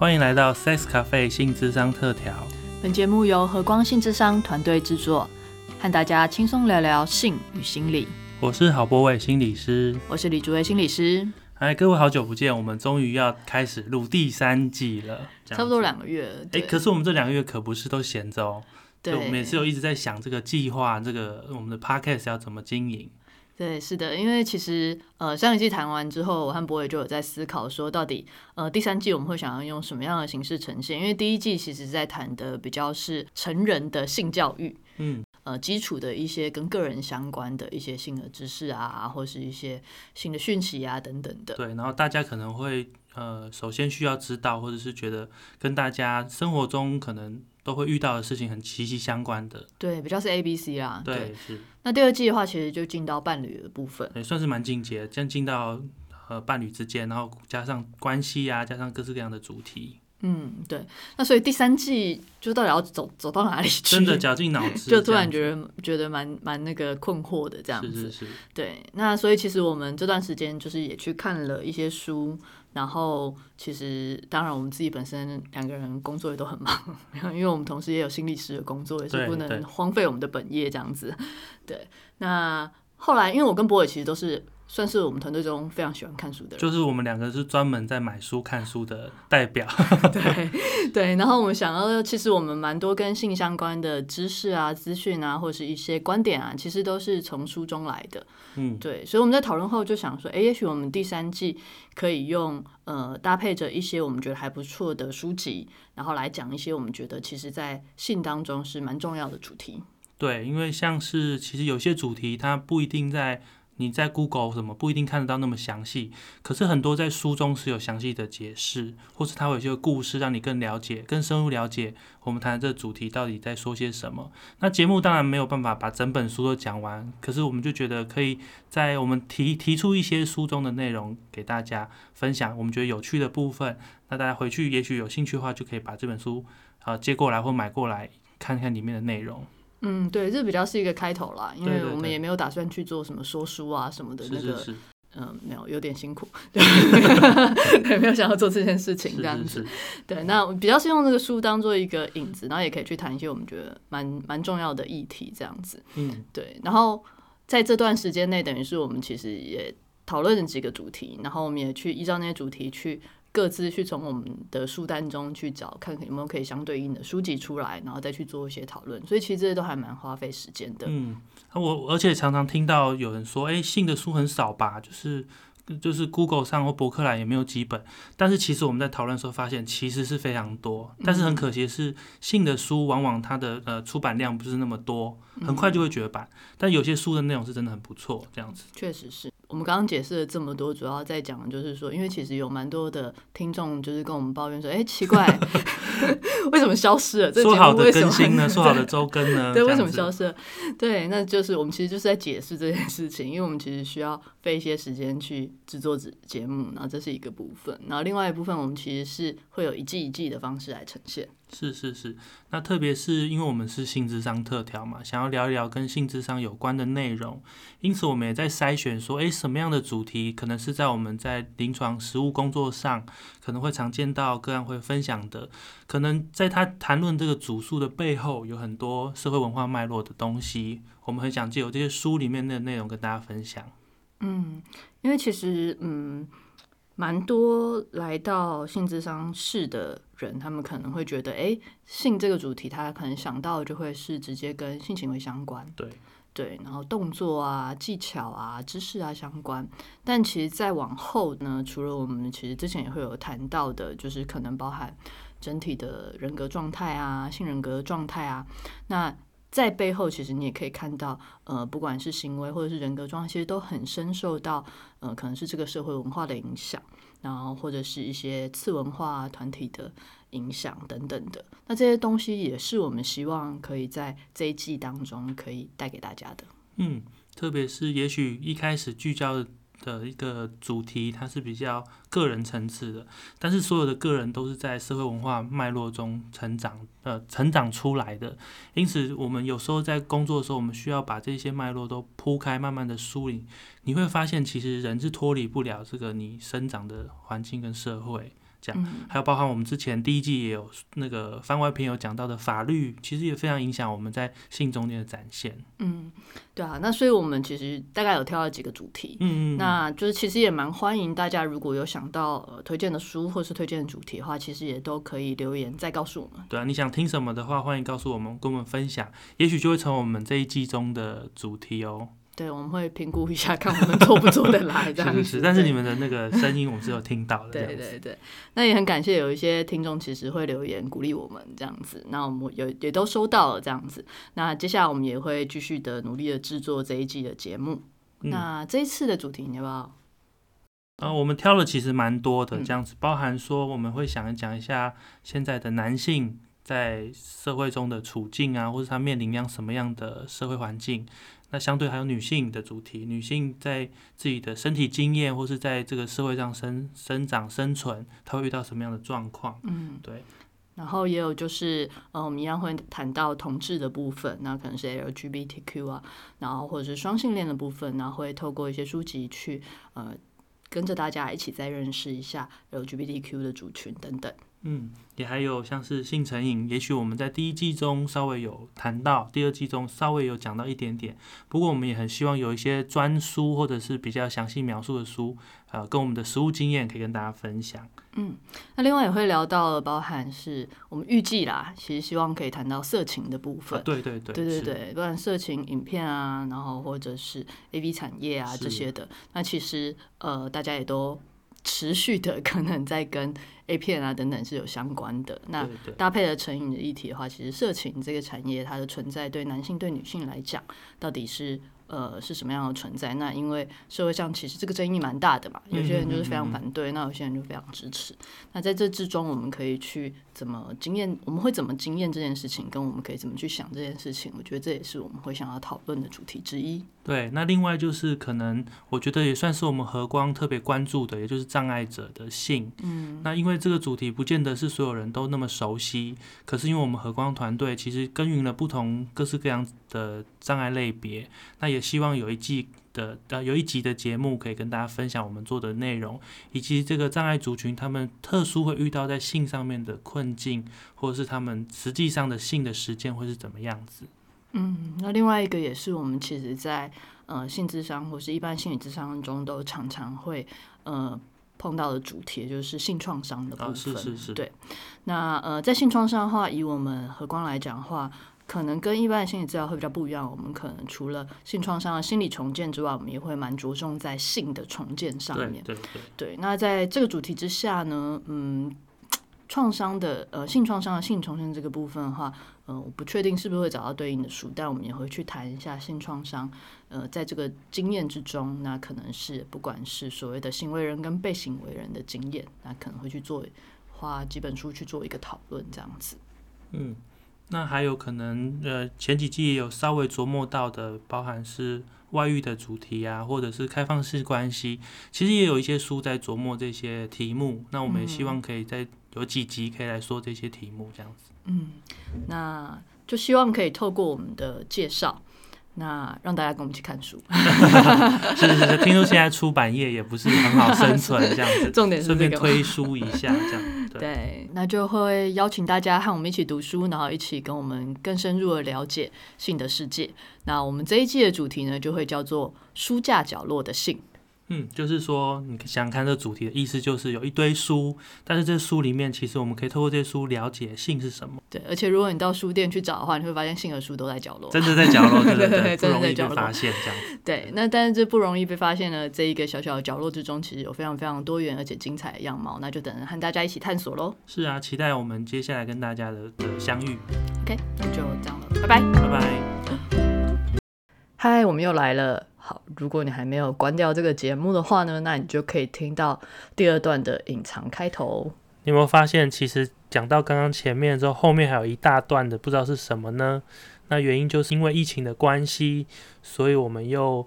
欢迎来到 Sex Cafe 性智商特调。本节目由和光性智商团队制作，和大家轻松聊聊性与心理。我是郝博伟心理师，我是李竹伟心理师。哎，各位好久不见，我们终于要开始录第三季了，差不多两个月。哎，可是我们这两个月可不是都闲着哦。对，我们也是有一直在想这个计划，这个我们的 Podcast 要怎么经营。对，是的，因为其实呃上一季谈完之后，我和博伟就有在思考说，到底呃第三季我们会想要用什么样的形式呈现？因为第一季其实在谈的比较是成人的性教育，嗯，呃基础的一些跟个人相关的一些性的知识啊，或是一些性的讯息啊等等的。对，然后大家可能会呃首先需要知道，或者是觉得跟大家生活中可能。都会遇到的事情很息息相关的，对，比较是 A B C 啦。对，是。那第二季的话，其实就进到伴侣的部分，也算是蛮进阶，将进到呃伴侣之间，然后加上关系啊，加上各式各样的主题。嗯，对。那所以第三季就到底要走走到哪里去？真的绞尽脑汁，就突然觉得觉得蛮蛮那个困惑的这样子。是是是。对，那所以其实我们这段时间就是也去看了一些书。然后，其实当然，我们自己本身两个人工作也都很忙，因为我们同时也有心理师的工作，也是不能荒废我们的本业这样子。对，那后来，因为我跟博伟其实都是。算是我们团队中非常喜欢看书的人，就是我们两个是专门在买书看书的代表。对对，然后我们想要，其实我们蛮多跟性相关的知识啊、资讯啊，或者是一些观点啊，其实都是从书中来的。嗯，对，所以我们在讨论后就想说，哎，也许我们第三季可以用呃搭配着一些我们觉得还不错的书籍，然后来讲一些我们觉得其实在性当中是蛮重要的主题。对，因为像是其实有些主题它不一定在。你在 Google 什么不一定看得到那么详细，可是很多在书中是有详细的解释，或是它有一些故事让你更了解、更深入了解我们谈的这个主题到底在说些什么。那节目当然没有办法把整本书都讲完，可是我们就觉得可以在我们提提出一些书中的内容给大家分享，我们觉得有趣的部分，那大家回去也许有兴趣的话，就可以把这本书啊接过来或买过来看看里面的内容。嗯，对，这比较是一个开头啦，因为我们也没有打算去做什么说书啊什么的那个，嗯，没有，有点辛苦，对，没有想要做这件事情这样子。对，那比较是用这个书当做一个引子，然后也可以去谈一些我们觉得蛮蛮重要的议题这样子。嗯，对。然后在这段时间内，等于是我们其实也讨论了几个主题，然后我们也去依照那些主题去。各自去从我们的书单中去找，看看有没有可以相对应的书籍出来，然后再去做一些讨论。所以其实这些都还蛮花费时间的。嗯，我而且常常听到有人说，哎，信的书很少吧？就是就是 Google 上或博客来也没有几本。但是其实我们在讨论的时候发现，其实是非常多。但是很可惜的是，信的书往往它的呃出版量不是那么多，很快就会绝版。但有些书的内容是真的很不错，这样子。确实是。我们刚刚解释了这么多，主要在讲的就是说，因为其实有蛮多的听众就是跟我们抱怨说，哎，奇怪，为什么消失了？说好的更新呢？说好的周更呢？对，为什么消失了？对，那就是我们其实就是在解释这件事情，因为我们其实需要费一些时间去制作节节目，然后这是一个部分，然后另外一部分我们其实是会有一季一季的方式来呈现。是是是，那特别是因为我们是性智商特调嘛，想要聊一聊跟性智商有关的内容，因此我们也在筛选说，诶，什么样的主题可能是在我们在临床实务工作上可能会常见到个案会分享的，可能在他谈论这个主诉的背后有很多社会文化脉络的东西，我们很想借由这些书里面的内容跟大家分享。嗯，因为其实嗯。蛮多来到性智商室的人，他们可能会觉得，哎，性这个主题，他可能想到就会是直接跟性行为相关，对对，然后动作啊、技巧啊、知识啊相关。但其实再往后呢，除了我们其实之前也会有谈到的，就是可能包含整体的人格状态啊、性人格状态啊，那。在背后，其实你也可以看到，呃，不管是行为或者是人格状态，其实都很深受到，呃，可能是这个社会文化的影响，然后或者是一些次文化团体的影响等等的。那这些东西也是我们希望可以在这一季当中可以带给大家的。嗯，特别是也许一开始聚焦。的一个主题，它是比较个人层次的，但是所有的个人都是在社会文化脉络中成长，呃，成长出来的。因此，我们有时候在工作的时候，我们需要把这些脉络都铺开，慢慢的梳理。你会发现，其实人是脱离不了这个你生长的环境跟社会。这样，还有包含我们之前第一季也有那个番外篇有讲到的法律，其实也非常影响我们在性中间的展现。嗯，对啊，那所以我们其实大概有挑了几个主题，嗯嗯，那就是其实也蛮欢迎大家如果有想到呃推荐的书或是推荐的主题的话，其实也都可以留言再告诉我们。对啊，你想听什么的话，欢迎告诉我们，跟我们分享，也许就会成为我们这一季中的主题哦。对，我们会评估一下，看我们做不做得来。这样是是是，但是你们的那个声音，我们是有听到的。对对对，那也很感谢有一些听众其实会留言鼓励我们这样子，那我们有也都收到了这样子。那接下来我们也会继续的努力的制作这一季的节目。那这一次的主题你要不要？啊，我们挑了其实蛮多的，这样子，包含说我们会想讲一下现在的男性在社会中的处境啊，或者他面临样什么样的社会环境。那相对还有女性的主题，女性在自己的身体经验或是在这个社会上生生长生存，她会遇到什么样的状况？嗯，对。然后也有就是，呃，我们一样会谈到同志的部分，那可能是 LGBTQ 啊，然后或者是双性恋的部分，然后会透过一些书籍去，呃，跟着大家一起再认识一下 LGBTQ 的族群等等。嗯，也还有像是性成瘾，也许我们在第一季中稍微有谈到，第二季中稍微有讲到一点点。不过我们也很希望有一些专书或者是比较详细描述的书，呃，跟我们的实物经验可以跟大家分享。嗯，那另外也会聊到包含是我们预计啦，其实希望可以谈到色情的部分。对对对，对对对，不然色情影片啊，然后或者是 A V 产业啊这些的，那其实呃大家也都。持续的可能在跟 A 片啊等等是有相关的，那搭配了成瘾的议题的话，其实色情这个产业它的存在对男性对女性来讲，到底是？呃，是什么样的存在？那因为社会上其实这个争议蛮大的嘛，有些人就是非常反对，那有些人就非常支持。那在这之中，我们可以去怎么经验？我们会怎么经验这件事情？跟我们可以怎么去想这件事情？我觉得这也是我们会想要讨论的主题之一。对，那另外就是可能我觉得也算是我们和光特别关注的，也就是障碍者的性。嗯，那因为这个主题不见得是所有人都那么熟悉，可是因为我们和光团队其实耕耘了不同各式各样的障碍类别，那也。希望有一季的呃有一集的节目可以跟大家分享我们做的内容，以及这个障碍族群他们特殊会遇到在性上面的困境，或者是他们实际上的性的实践会是怎么样子。嗯，那另外一个也是我们其实在呃性智商或是一般心理智商中都常常会呃碰到的主题，就是性创伤的部分。是是是。对，那呃在性创伤的话，以我们和光来讲的话。可能跟一般的心理治疗会比较不一样。我们可能除了性创伤的心理重建之外，我们也会蛮着重在性的重建上面。对对对。对，那在这个主题之下呢，嗯，创伤的呃性创伤的性重建这个部分的话，呃，我不确定是不是会找到对应的书，但我们也会去谈一下性创伤。呃，在这个经验之中，那可能是不管是所谓的行为人跟被行为人的经验，那可能会去做花几本书去做一个讨论，这样子。嗯。那还有可能，呃，前几季也有稍微琢磨到的，包含是外遇的主题啊，或者是开放式关系，其实也有一些书在琢磨这些题目。那我们也希望可以在有几集可以来说这些题目，这样子。嗯，那就希望可以透过我们的介绍。那让大家跟我们一起看书，是是是，听说现在出版业也不是很好生存，这样子，重点顺便推书一下，这样 对，那就会邀请大家和我们一起读书，然后一起跟我们更深入的了解性的世界。那我们这一季的主题呢，就会叫做书架角落的性。嗯，就是说，你想看这主题的意思，就是有一堆书，但是这书里面，其实我们可以透过这些书了解性是什么。对，而且如果你到书店去找的话，你会发现性的书都在角落，真的在角落，对对对，不容易被发现这样。对，那但是这不容易被发现的，这一个小小的角落之中，其实有非常非常多元而且精彩的样貌，那就等着和大家一起探索喽。是啊，期待我们接下来跟大家的的相遇。OK，那就这样了，拜拜，拜拜。嗨，我们又来了。好，如果你还没有关掉这个节目的话呢，那你就可以听到第二段的隐藏开头。你有没有发现，其实讲到刚刚前面之后，后面还有一大段的，不知道是什么呢？那原因就是因为疫情的关系，所以我们又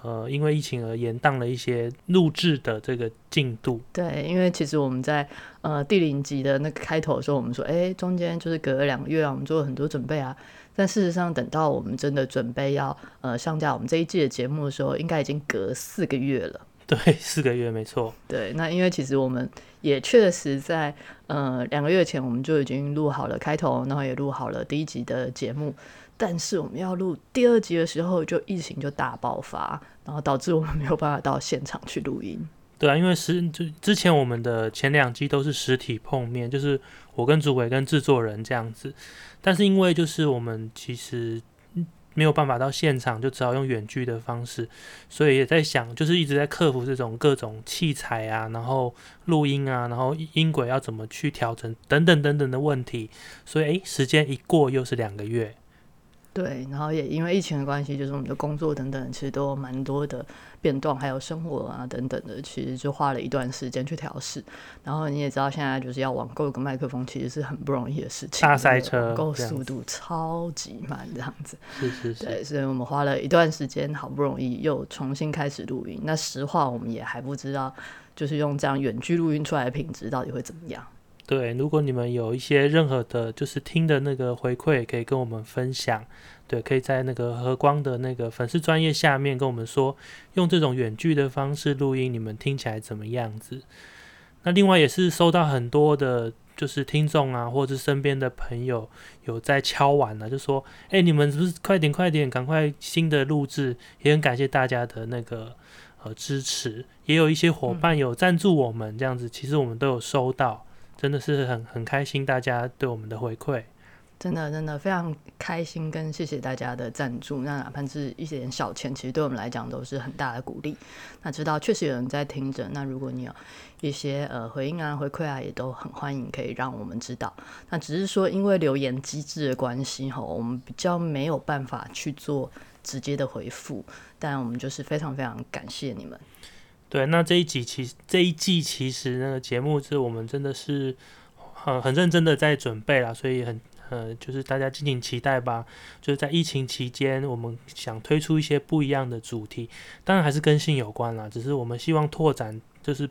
呃因为疫情而延宕了一些录制的这个进度。对，因为其实我们在呃第零集的那个开头的时候，我们说，哎，中间就是隔了两个月啊，我们做了很多准备啊。但事实上，等到我们真的准备要呃上架我们这一季的节目的时候，应该已经隔四个月了。对，四个月没错。对，那因为其实我们也确实在呃两个月前我们就已经录好了开头，然后也录好了第一集的节目，但是我们要录第二集的时候，就疫情就大爆发，然后导致我们没有办法到现场去录音。对啊，因为实就之前我们的前两季都是实体碰面，就是我跟主委跟制作人这样子，但是因为就是我们其实没有办法到现场，就只好用远距的方式，所以也在想，就是一直在克服这种各种器材啊，然后录音啊，然后音轨要怎么去调整等等等等的问题，所以诶，时间一过又是两个月。对，然后也因为疫情的关系，就是我们的工作等等，其实都蛮多的变动，还有生活啊等等的，其实就花了一段时间去调试。然后你也知道，现在就是要网购一个麦克风，其实是很不容易的事情。大塞车，网购速度超级慢，这样子。是是是。对，所以我们花了一段时间，好不容易又重新开始录音。那实话，我们也还不知道，就是用这样远距录音出来的品质到底会怎么样。对，如果你们有一些任何的，就是听的那个回馈，可以跟我们分享。对，可以在那个和光的那个粉丝专业下面跟我们说，用这种远距的方式录音，你们听起来怎么样子？那另外也是收到很多的，就是听众啊，或者是身边的朋友有在敲碗了，就说：“哎，你们是不是快点快点，赶快新的录制？”也很感谢大家的那个呃支持，也有一些伙伴有赞助我们这样子，其实我们都有收到。真的是很很开心，大家对我们的回馈，真的真的非常开心，跟谢谢大家的赞助。那哪怕是一点小钱，其实对我们来讲都是很大的鼓励。那知道确实有人在听着，那如果你有一些呃回应啊、回馈啊，也都很欢迎，可以让我们知道。那只是说因为留言机制的关系吼，我们比较没有办法去做直接的回复，但我们就是非常非常感谢你们。对，那这一集其实这一季其实那个节目是我们真的是很很认真的在准备啦，所以很呃就是大家敬请期待吧。就是在疫情期间，我们想推出一些不一样的主题，当然还是跟性有关啦，只是我们希望拓展就是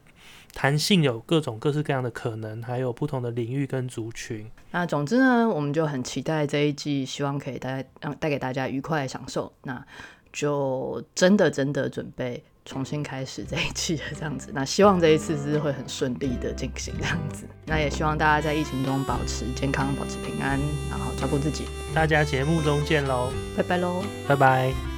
谈性有各种各式各样的可能，还有不同的领域跟族群。那总之呢，我们就很期待这一季，希望可以带让带给大家愉快享受。那就真的真的准备。重新开始这一季的这样子，那希望这一次是会很顺利的进行这样子。那也希望大家在疫情中保持健康，保持平安，然后照顾自己。大家节目中见喽，拜拜喽，拜拜。